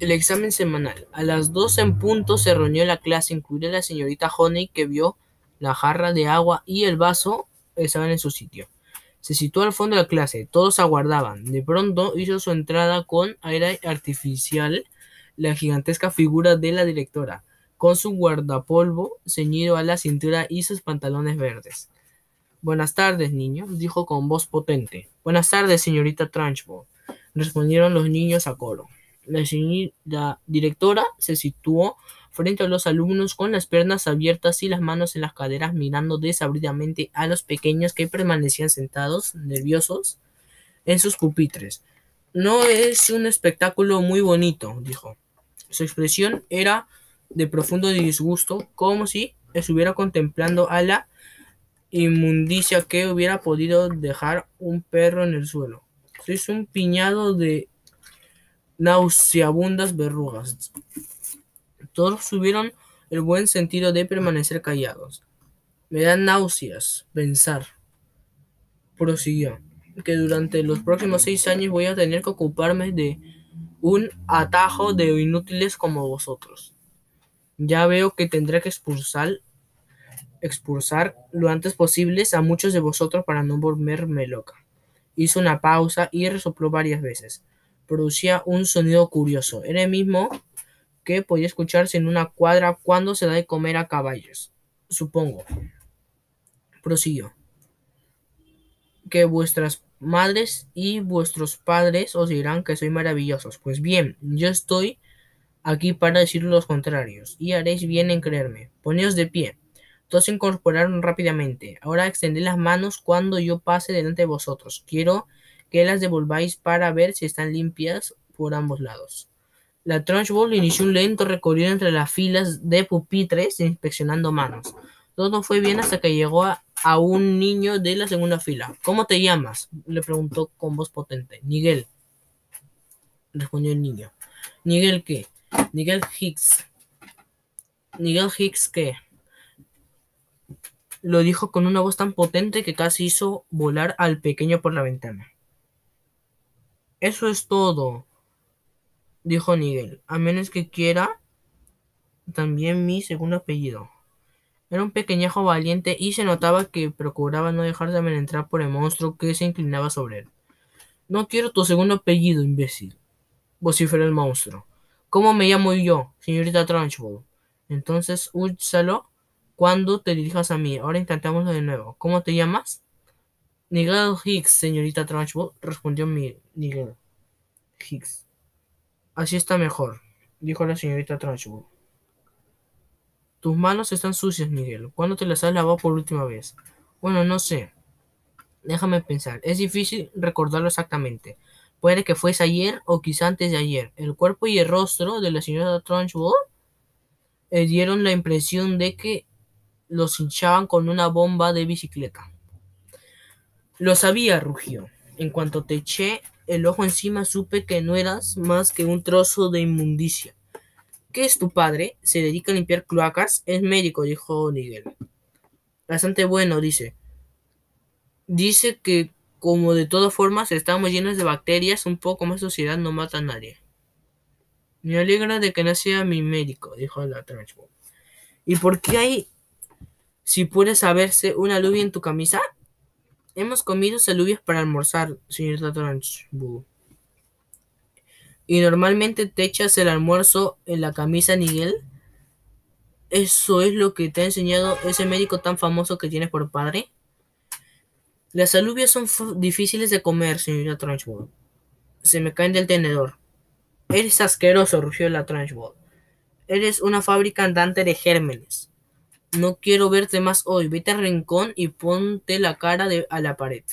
El examen semanal. A las dos en punto se reunió la clase, incluida la señorita Honey, que vio la jarra de agua y el vaso estaban en su sitio. Se situó al fondo de la clase. Todos aguardaban. De pronto hizo su entrada con aire artificial la gigantesca figura de la directora, con su guardapolvo ceñido a la cintura y sus pantalones verdes. Buenas tardes, niño, dijo con voz potente. Buenas tardes, señorita Trunchbull, respondieron los niños a coro. La, directora se situó frente a los alumnos con las piernas abiertas y las manos en las caderas mirando desabridamente a los pequeños que permanecían sentados, nerviosos, en sus pupitres. No es un espectáculo muy bonito, dijo. Su expresión era de profundo disgusto, como si estuviera contemplando a la inmundicia que hubiera podido dejar un perro en el suelo. Sois un piñado de nauseabundas verrugas. Todos tuvieron el buen sentido de permanecer callados. Me dan náuseas pensar, prosiguió, que durante los próximos seis años voy a tener que ocuparme de un atajo de inútiles como vosotros. Ya veo que tendré que expulsar, expulsar lo antes posible a muchos de vosotros para no volverme loca. Hizo una pausa y resopló varias veces. Producía un sonido curioso. Era el mismo que podía escucharse en una cuadra cuando se da de comer a caballos. Supongo. Prosiguió. Que vuestras madres y vuestros padres os dirán que soy maravillosos. Pues bien, yo estoy aquí para decir los contrarios, y haréis bien en creerme. Poneos de pie. Todos se incorporaron rápidamente. Ahora extended las manos cuando yo pase delante de vosotros. Quiero que las devolváis para ver si están limpias por ambos lados. La Trunchbull inició un lento recorrido entre las filas de pupitres inspeccionando manos. Todo fue bien hasta que llegó a, un niño de la segunda fila. ¿Cómo te llamas? le preguntó con voz potente. Nigel, respondió el niño. ¿Nigel qué? Nigel Hicks. ¿Nigel Hicks qué? Lo dijo con una voz tan potente que casi hizo volar al pequeño por la ventana. Eso es todo, dijo Nigel, a menos que quiera también mi segundo apellido. Era un pequeñajo valiente y se notaba que procuraba no dejarse amenazar por el monstruo que se inclinaba sobre él. No quiero tu segundo apellido, imbécil, vociferó el monstruo. ¿Cómo me llamo yo, señorita Trunchbull? Entonces úsalo cuando te dirijas a mí. Ahora intentémoslo de nuevo. ¿Cómo te llamas? Nigel Hicks, señorita Trunchbull, respondió Nigel Hicks. Así está mejor, dijo la señorita Trunchbull. Tus manos están sucias, Miguel. ¿Cuándo te las has lavado por última vez? Bueno, no sé. Déjame pensar. Es difícil recordarlo exactamente. Puede que fuese ayer o quizá antes de ayer. El cuerpo y el rostro de la señora Trunchbull eh, dieron la impresión de que los hinchaban con una bomba de bicicleta. Lo sabía, rugió. En cuanto te eché el ojo encima, supe que no eras más que un trozo de inmundicia. ¿Qué es tu padre? ¿Se dedica a limpiar cloacas? Es médico, dijo Nigel. Bastante bueno, dice. Dice que, como de todas formas estamos llenos de bacterias, un poco más suciedad no mata a nadie. Me alegra de que no sea mi médico, dijo la Trunchbull. ¿Y por qué hay, si puede saberse, una alubia en tu camisa? Hemos comido alubias para almorzar, señorita Trunchbull. Y normalmente te echas el almuerzo en la camisa, Nigel. ¿Eso es lo que te ha enseñado ese médico tan famoso que tienes por padre? Las alubias son difíciles de comer, señorita Trunchbull. Se me caen del tenedor. Eres asqueroso, rugió la Trunchbull. Eres una fábrica andante de gérmenes. No quiero verte más hoy. Vete al rincón y ponte la cara de, a la pared.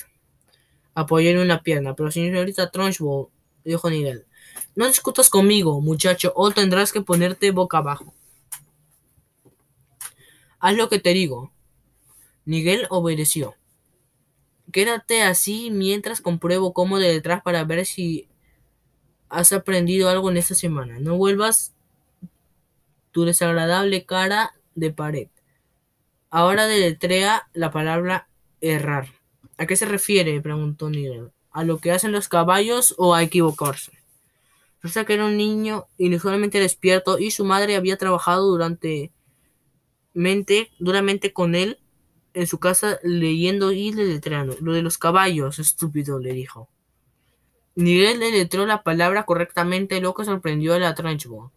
Apoyé en una pierna, pero señorita Trunchbull, dijo Nigel. No discutas conmigo, muchacho, o tendrás que ponerte boca abajo. Haz lo que te digo. Miguel obedeció. Quédate así mientras compruebo cómo de detrás para ver si has aprendido algo en esta semana. No vuelvas tu desagradable cara de pared. Ahora deletrea la palabra errar. ¿A qué se refiere? preguntó Miguel. ¿A lo que hacen los caballos o a equivocarse? Resulta que era un niño inusualmente despierto y su madre había trabajado durante mente, duramente con él en su casa leyendo y deletreando. Lo de los caballos, estúpido, le dijo. Miguel letró la palabra correctamente, lo que sorprendió a la Trunchbull,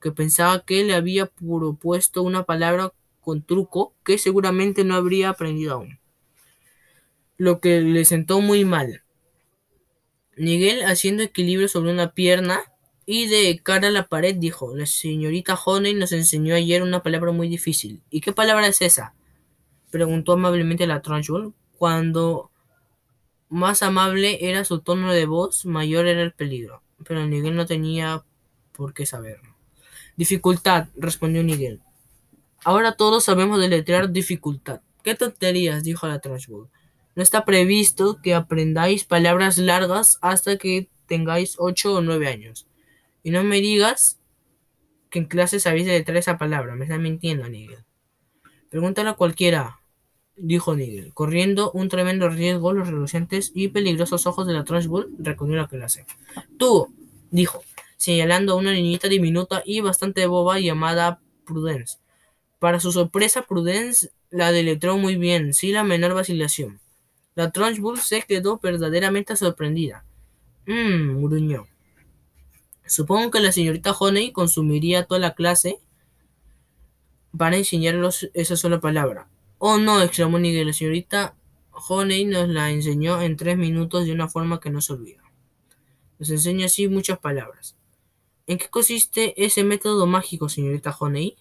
que pensaba que le había propuesto una palabra con truco que seguramente no habría aprendido aún. Lo que le sentó muy mal. Miguel, haciendo equilibrio sobre una pierna y de cara a la pared, dijo: La señorita Honey nos enseñó ayer una palabra muy difícil. ¿Y qué palabra es esa? preguntó amablemente la Trunchbull. Cuando más amable era su tono de voz, mayor era el peligro. Pero Miguel no tenía por qué saberlo. Dificultad, respondió Miguel. Ahora todos sabemos deletrear dificultad. ¿Qué tonterías? dijo la Trunchbull. No está previsto que aprendáis palabras largas hasta que tengáis ocho o nueve años. Y no me digas que en clase sabéis deletrear esa palabra. Me está mintiendo, Nigel. Pregúntale a cualquiera, dijo Nigel, corriendo un tremendo riesgo. Los relucientes y peligrosos ojos de la Trunchbull recorrió la clase. Tú, dijo, señalando a una niñita diminuta y bastante boba llamada Prudence. Para su sorpresa, Prudence la deletró muy bien, sin la menor vacilación. La Trunchbull se quedó verdaderamente sorprendida. Mmm, gruñó. Supongo que la señorita Honey consumiría toda la clase para enseñarlos esa sola palabra. Oh no, exclamó Nigel, la señorita Honey nos la enseñó en tres minutos de una forma que no se olvida. Nos enseña así muchas palabras. ¿En qué consiste ese método mágico, señorita Honey?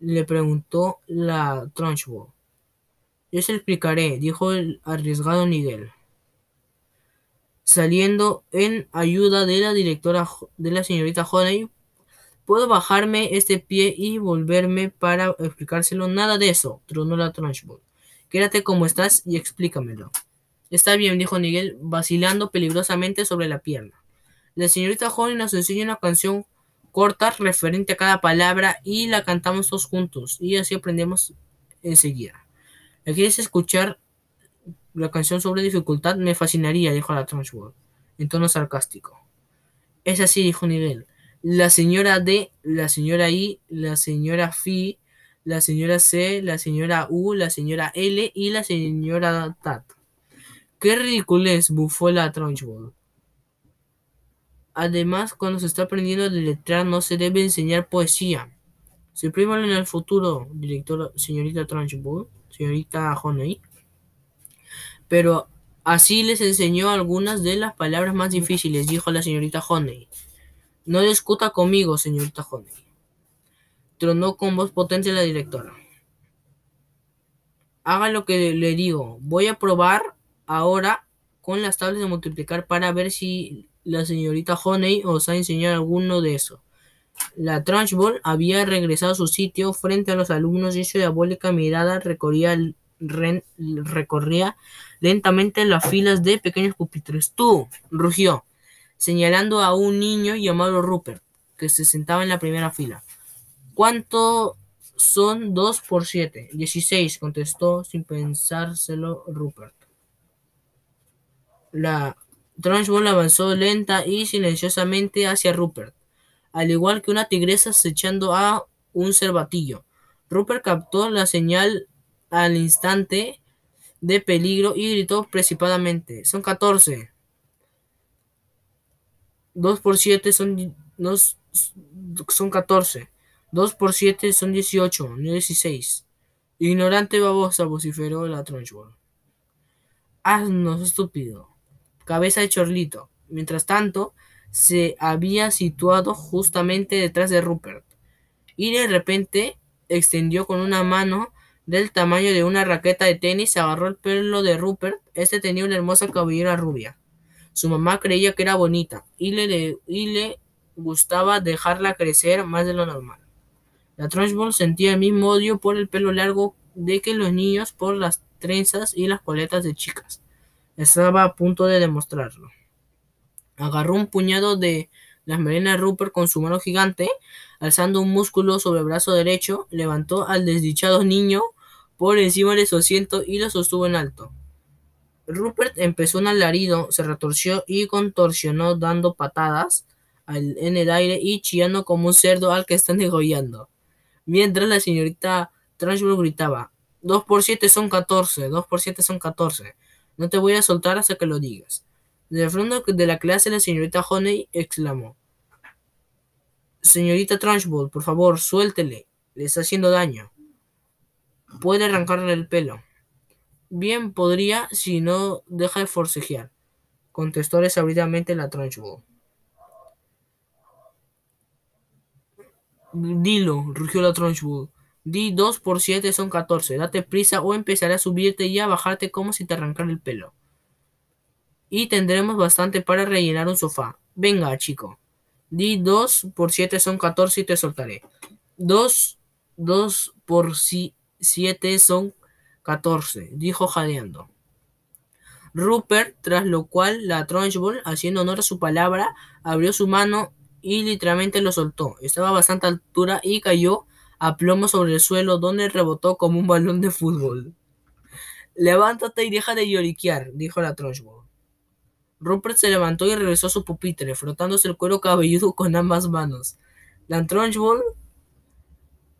Le preguntó la Trunchbull. Yo se explicaré, dijo el arriesgado Nigel, saliendo en ayuda de la directora de la señorita Honey. Puedo bajarme este pie y volverme para explicárselo. Nada de eso, tronó la Trunchbull. Quédate como estás y explícamelo. Está bien, dijo Nigel, vacilando peligrosamente sobre la pierna. La señorita Honey nos enseña una canción corta referente a cada palabra y la cantamos todos juntos y así aprendemos enseguida. ¿Quieres escuchar la canción sobre dificultad? Me fascinaría, dijo la Trunchbull, en tono sarcástico. Es así, dijo Nigel. La señora D, la señora I, la señora Phi, la señora C, la señora U, la señora L y la señora Tat. ¡Qué ridiculez! bufó la Trunchbull. Además, cuando se está aprendiendo a deletrear no se debe enseñar poesía. Suprímalo en el futuro, directora señorita Trunchbull, señorita Honey. Pero así les enseñó algunas de las palabras más difíciles, dijo la señorita Honey. No discuta conmigo, señorita Honey. Tronó con voz potente la directora. Haga lo que le digo. Voy a probar ahora con las tablas de multiplicar para ver si la señorita Honey os ha enseñado alguno de eso. La Trunchbull había regresado a su sitio frente a los alumnos y su diabólica mirada recorría, recorría lentamente las filas de pequeños pupitres. ¡Tú! rugió, señalando a un niño llamado Rupert, que se sentaba en la primera fila. ¿Cuánto son dos por siete? Dieciséis, contestó sin pensárselo Rupert. La Trunchbull avanzó lenta y silenciosamente hacia Rupert, al igual que una tigresa acechando a un cervatillo. Rupert captó la señal al instante de peligro y gritó precipadamente. Son catorce. Dos por siete son, dos, son catorce. Dos por siete son dieciocho, no dieciséis. Ignorante babosa, vociferó la Trunchbull. Haznos, estúpido cabeza de chorlito. Mientras tanto, se había situado justamente detrás de Rupert, y de repente extendió con una mano del tamaño de una raqueta de tenis, agarró el pelo de Rupert. Este tenía una hermosa cabellera rubia. Su mamá creía que era bonita y le, y le gustaba dejarla crecer más de lo normal. La Trunchbull sentía el mismo odio por el pelo largo de que los niños por las trenzas y las coletas de chicas. Estaba a punto de demostrarlo. Agarró un puñado de las melenas Rupert con su mano gigante, alzando un músculo sobre el brazo derecho, levantó al desdichado niño por encima de su asiento y lo sostuvo en alto. Rupert empezó un alarido, se retorció y contorsionó dando patadas en el aire y chillando como un cerdo al que están degollando. Mientras la señorita Trunchbull gritaba, 2 por 7 son 14, 2 por 7 son 14. No te voy a soltar hasta que lo digas. Desde fondo de la clase la señorita Honey exclamó, Señorita Trunchbull, por favor, suéltele, le está haciendo daño. Puede arrancarle el pelo. Bien podría si no deja de forcejear, contestó desabrigadamente la Trunchbull. Dilo, rugió la Trunchbull. Di dos por siete son catorce. Date prisa o empezaré a subirte y a bajarte como si te arrancara el pelo. Y tendremos bastante para rellenar un sofá. Venga, chico. Di dos por siete son catorce y te soltaré. Dos, dos por siete son catorce, dijo jadeando. Rupert, tras lo cual la Trunchbull, haciendo honor a su palabra, abrió su mano y literalmente lo soltó. Estaba a bastante altura y cayó a plomo sobre el suelo donde rebotó como un balón de fútbol. Levántate y deja de lloriquear, dijo la Trunchbull. Rupert se levantó y regresó a su pupitre, frotándose el cuero cabelludo con ambas manos. La Trunchbull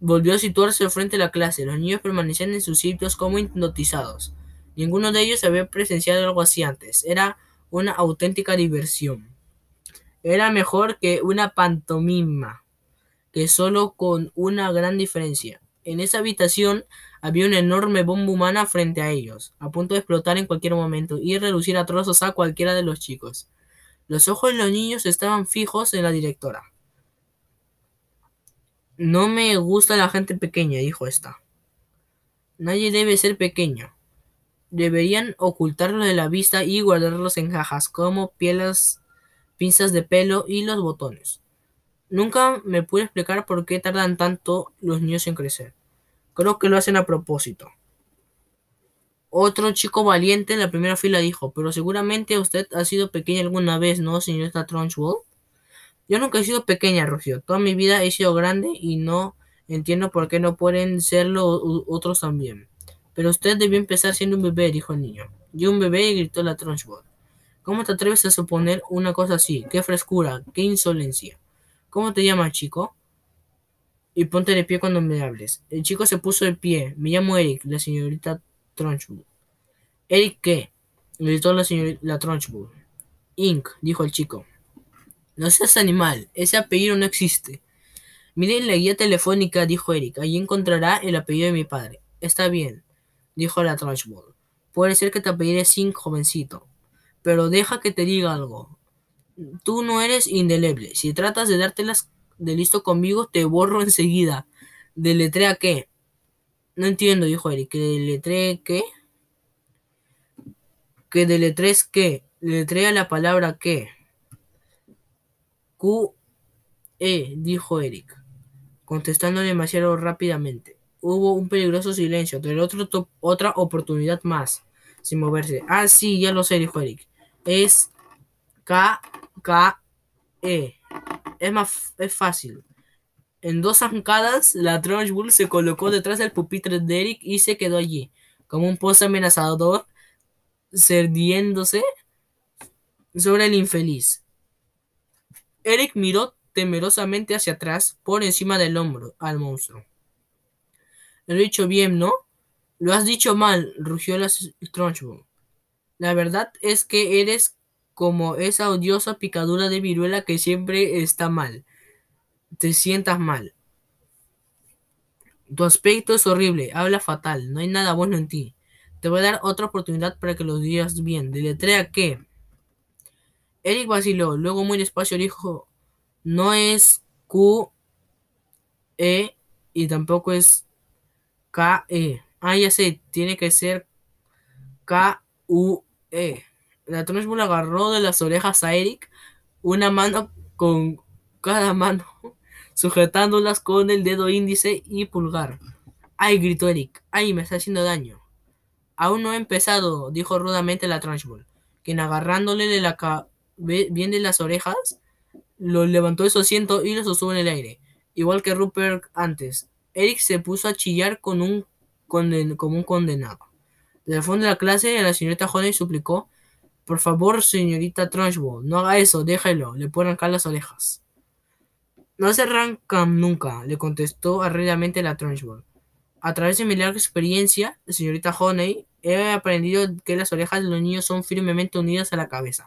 volvió a situarse frente a la clase. Los niños permanecían en sus sitios como hipnotizados. Ninguno de ellos había presenciado algo así antes. Era una auténtica diversión. Era mejor que una pantomima, que solo con una gran diferencia. En esa habitación había una enorme bomba humana frente a ellos, a punto de explotar en cualquier momento y reducir a trozos a cualquiera de los chicos. Los ojos de los niños estaban fijos en la directora. No me gusta la gente pequeña, dijo esta. Nadie debe ser pequeño. Deberían ocultarlo de la vista y guardarlos en cajas como pieles pinzas de pelo y los botones. Nunca me pude explicar por qué tardan tanto los niños en crecer. Creo que lo hacen a propósito. Otro chico valiente en la primera fila dijo, pero seguramente usted ha sido pequeña alguna vez, ¿no, señorita Trunchbull? Yo nunca he sido pequeña, Rocío. Toda mi vida he sido grande y no entiendo por qué no pueden serlo otros también. Pero usted debió empezar siendo un bebé, dijo el niño. Yo un bebé, gritó la Trunchbull. ¿Cómo te atreves a suponer una cosa así? ¡Qué frescura! ¡Qué insolencia! ¿Cómo te llamas, chico? Y ponte de pie cuando me hables. El chico se puso de pie. Me llamo Eric, la señorita Trunchbull. ¿Eric qué? gritó la señorita Trunchbull. Inc., dijo el chico. No seas animal, ese apellido no existe. Miren la guía telefónica, dijo Eric. Allí encontrará el apellido de mi padre. Está bien, dijo la Trunchbull. Puede ser que te apellides Inc., jovencito. Pero deja que te diga algo. Tú no eres indeleble. Si tratas de dártelas de listo conmigo, te borro enseguida. ¿Deletrea qué? No entiendo, dijo Eric. ¿Que deletree qué? ¿Que deletres qué? Deletrea la palabra qué. Q. E, dijo Eric, contestando demasiado rápidamente. Hubo un peligroso silencio. Pero otra oportunidad más, sin moverse. Ah, sí, ya lo sé, dijo Eric es K, K, E. Es más es fácil. En dos zancadas, la Trunchbull se colocó detrás del pupitre de Eric y se quedó allí, como un pozo amenazador, cerdiéndose sobre el infeliz. Eric miró temerosamente hacia atrás, por encima del hombro, al monstruo. Lo he dicho bien, ¿no? Lo has dicho mal, rugió la Trunchbull. La verdad es que eres como esa odiosa picadura de viruela que siempre está mal. Te sientas mal. Tu aspecto es horrible, habla fatal, no hay nada bueno en ti. Te voy a dar otra oportunidad para que lo digas bien. Deletrea qué. Eric vaciló, luego muy despacio dijo, no es Q, E y tampoco es K, E. Ah, ya sé, tiene que ser K, U, eh, la Trunchbull agarró de las orejas a Eric, una mano con cada mano, sujetándolas con el dedo índice y pulgar. ¡Ay! gritó Eric. ¡Ay! me está haciendo daño. Aún no he empezado, dijo rudamente la Trunchbull, quien agarrándole de la bien de las orejas, lo levantó de su asiento y lo sostuvo en el aire, igual que Rupert antes. Eric se puso a chillar con un como un condenado. Desde el fondo de la clase, la señorita Honey suplicó, Por favor, señorita Trunchbull, no haga eso, déjelo, le pueden arrancar las orejas. No se arrancan nunca, le contestó arreglamente la Trunchbull. A través de mi larga experiencia, señorita Honey, he aprendido que las orejas de los niños son firmemente unidas a la cabeza.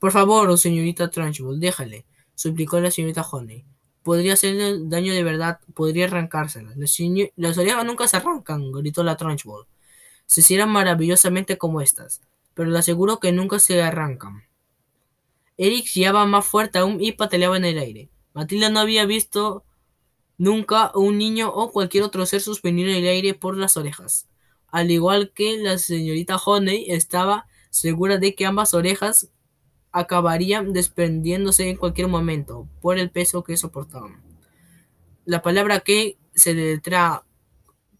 Por favor, señorita Trunchbull, déjale, suplicó la señorita Honey. Podría hacerle daño de verdad, podría arrancárselas. Las, orejas nunca se arrancan, gritó la Trunchbull. Se cierran maravillosamente como estas pero le aseguro que nunca se arrancan. Eric guiaba más fuerte aún y pataleaba en el aire. Matilda no había visto nunca un niño o cualquier otro ser suspendido en el aire por las orejas. Al igual que la señorita Honey estaba segura de que ambas orejas acabarían desprendiéndose en cualquier momento por el peso que soportaban. La palabra que se letra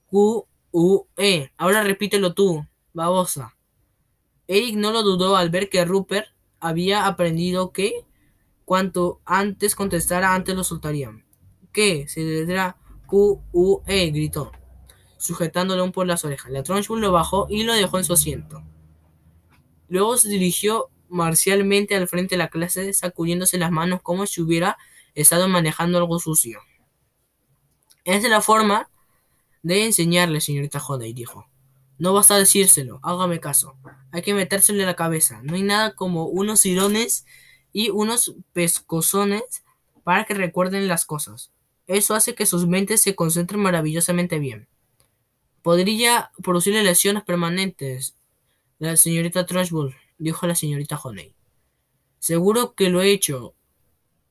Q-U-E. Ahora repítelo tú, babosa. Eric no lo dudó al ver que Rupert había aprendido que cuanto antes contestara, antes lo soltarían. ¿Qué? Se le Q-U-E, gritó, sujetándole un por las orejas. La Trunchbull lo bajó y lo dejó en su asiento. Luego se dirigió marcialmente al frente de la clase, sacudiéndose las manos como si hubiera estado manejando algo sucio. Esa es la forma de enseñarle, señorita Hodey, dijo. No basta decírselo, hágame caso. Hay que metérselo en la cabeza. No hay nada como unos cirones y unos pescozones para que recuerden las cosas. Eso hace que sus mentes se concentren maravillosamente bien. Podría producirle lesiones permanentes. La señorita Trashbull, dijo la señorita Honey. Seguro que lo he hecho,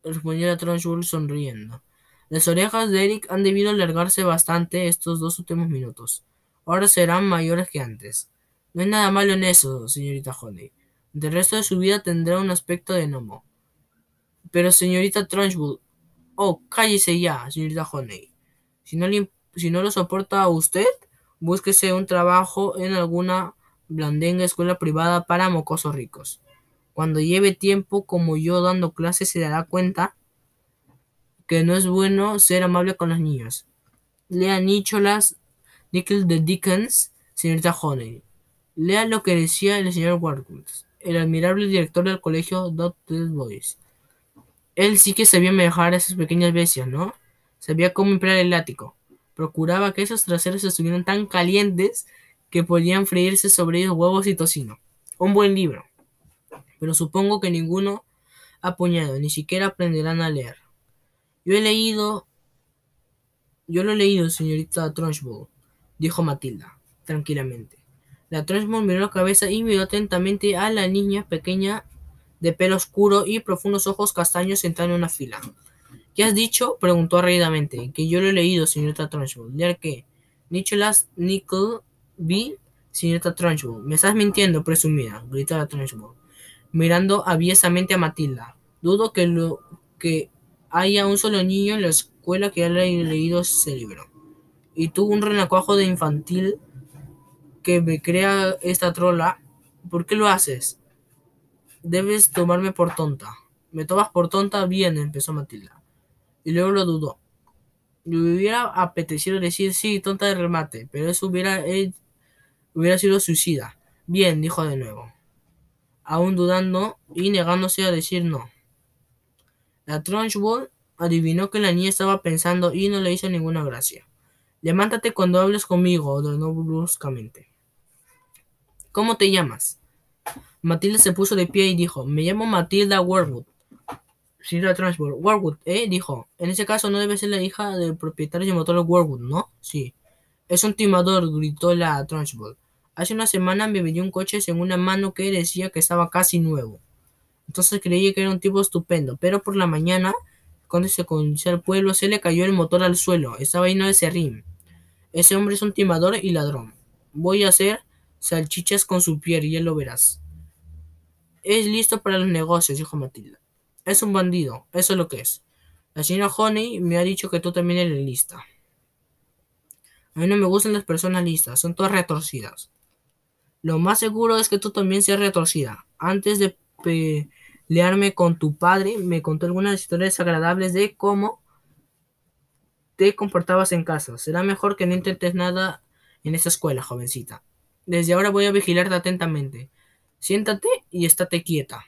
respondió la Trashbull sonriendo. Las orejas de Eric han debido alargarse bastante estos dos últimos minutos. Ahora serán mayores que antes. No hay nada malo en eso, señorita Honey. Del resto de su vida tendrá un aspecto de gnomo. Pero, señorita Trunchbull. Oh, cállese ya, señorita Honey. Si no, si no lo soporta usted, búsquese un trabajo en alguna blandenga escuela privada para mocosos ricos. Cuando lleve tiempo como yo dando clases se dará cuenta que no es bueno ser amable con los niños. Lea Nicholas Nickel de Dickens, señorita Honey. Lea lo que decía el señor Warwood, el admirable director del colegio Dr. Boys. Él sí que sabía manejar a esas pequeñas bestias, ¿no? Sabía cómo emplear el látigo. Procuraba que esos traseros estuvieran tan calientes que podían freírse sobre ellos huevos y tocino. Un buen libro. Pero supongo que ninguno ha puñado, ni siquiera aprenderán a leer. Yo he leído. Yo lo he leído, señorita Trunchbull dijo Matilda, tranquilamente. La Trunchbull miró la cabeza y miró atentamente a la niña pequeña de pelo oscuro y profundos ojos castaños sentada en una fila. ¿Qué has dicho? preguntó rápidamente. Que yo lo he leído, señorita Trunchbull. ¿Leer qué? Nicholas Nickleby, señorita Trunchbull. Me estás mintiendo, presumida, gritó la Trunchbull, mirando aviesamente a Matilda. Dudo que, que haya un solo niño en la escuela que haya leído ese libro y tú un renacuajo de infantil que me crea esta trola, ¿por qué lo haces? Debes tomarme por tonta. ¿Me tomas por tonta? Bien, empezó Matilda. Y luego lo dudó. Le hubiera apetecido decir sí, tonta de remate, pero eso hubiera, hubiera sido suicida. Bien, dijo de nuevo, aún dudando y negándose a decir no. La Trunchbull adivinó que la niña estaba pensando y no le hizo ninguna gracia. Levántate cuando hables conmigo, ordenó bruscamente. ¿Cómo te llamas? Matilda se puso de pie y dijo, me llamo Matilda Warwood. Señora Transport, Warwood, ¿eh? Dijo, en ese caso no debe ser la hija del propietario de motor Warwood, ¿no? Sí. Es un timador, gritó la Transport. Hace una semana me vendió un coche en una mano que decía que estaba casi nuevo. Entonces creí que era un tipo estupendo, pero por la mañana cuando se conducía al pueblo, se le cayó el motor al suelo. Estaba lleno de serrín. Ese hombre es un timador y ladrón. Voy a hacer salchichas con su piel y ya lo verás. Es listo para los negocios, dijo Matilda. Es un bandido, eso es lo que es. La señora Honey me ha dicho que tú también eres lista. A mí no me gustan las personas listas, son todas retorcidas. Lo más seguro es que tú también seas retorcida. Antes de learme con tu padre, me contó algunas historias agradables de cómo te comportabas en casa. Será mejor que no intentes nada en esta escuela, jovencita. Desde ahora voy a vigilarte atentamente. Siéntate y estate quieta.